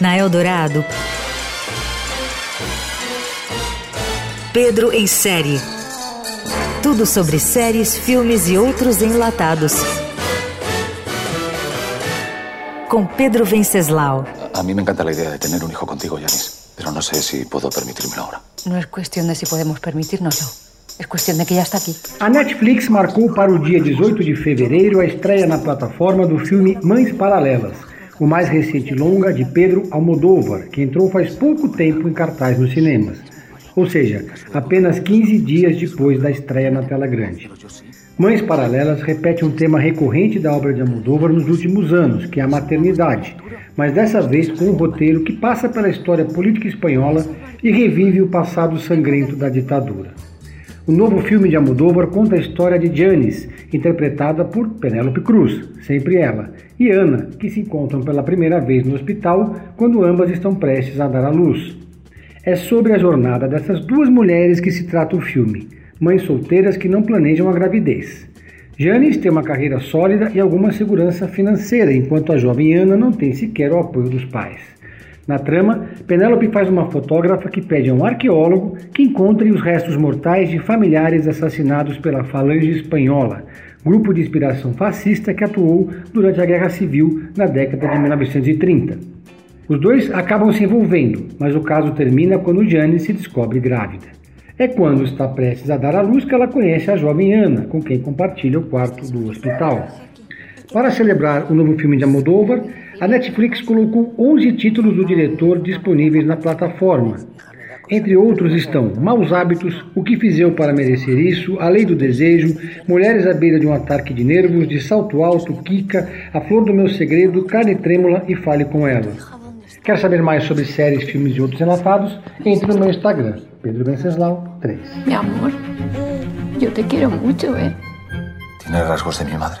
Na Eldorado, Pedro em série. Tudo sobre séries, filmes e outros enlatados. Com Pedro Venceslau. A mí me encanta la idea de tener un hijo contigo, Yanis, pero no sé si puedo permitírmelo ahora. No es cuestión de si podemos permitírnoslo. Cuestión de que está. A Netflix marcou para o dia 18 de fevereiro a estreia na plataforma do filme Mães Paralelas, o mais recente longa de Pedro Almodóvar, que entrou faz pouco tempo em cartaz nos cinemas. Ou seja, apenas 15 dias depois da estreia na tela grande. Mães Paralelas repete um tema recorrente da obra de Almodóvar nos últimos anos, que é a maternidade, mas dessa vez com um roteiro que passa pela história política espanhola e revive o passado sangrento da ditadura. O novo filme de Almodóvar conta a história de Janis, interpretada por Penélope Cruz, sempre ela, e Ana, que se encontram pela primeira vez no hospital quando ambas estão prestes a dar à luz. É sobre a jornada dessas duas mulheres que se trata o filme, mães solteiras que não planejam a gravidez. Janis tem uma carreira sólida e alguma segurança financeira, enquanto a jovem Ana não tem sequer o apoio dos pais. Na trama, Penélope faz uma fotógrafa que pede a um arqueólogo que encontre os restos mortais de familiares assassinados pela Falange Espanhola, grupo de inspiração fascista que atuou durante a Guerra Civil na década de 1930. Os dois acabam se envolvendo, mas o caso termina quando Jane se descobre grávida. É quando está prestes a dar à luz que ela conhece a jovem Ana, com quem compartilha o quarto do hospital. Para celebrar o novo filme de Almodóvar, a Netflix colocou 11 títulos do diretor disponíveis na plataforma. Entre outros estão Maus Hábitos, O que Fiz Eu para Merecer Isso, A Lei do Desejo, Mulheres à Beira de um Ataque de Nervos, De Salto Alto, Kika, A Flor do Meu Segredo, Carne Trêmula e Fale com Ela. Quer saber mais sobre séries, filmes e outros enlatados? Entre no meu Instagram, Pedro Venceslau 3. Meu amor, eu te quero muito, eh? Tiene rasgos de minha madre.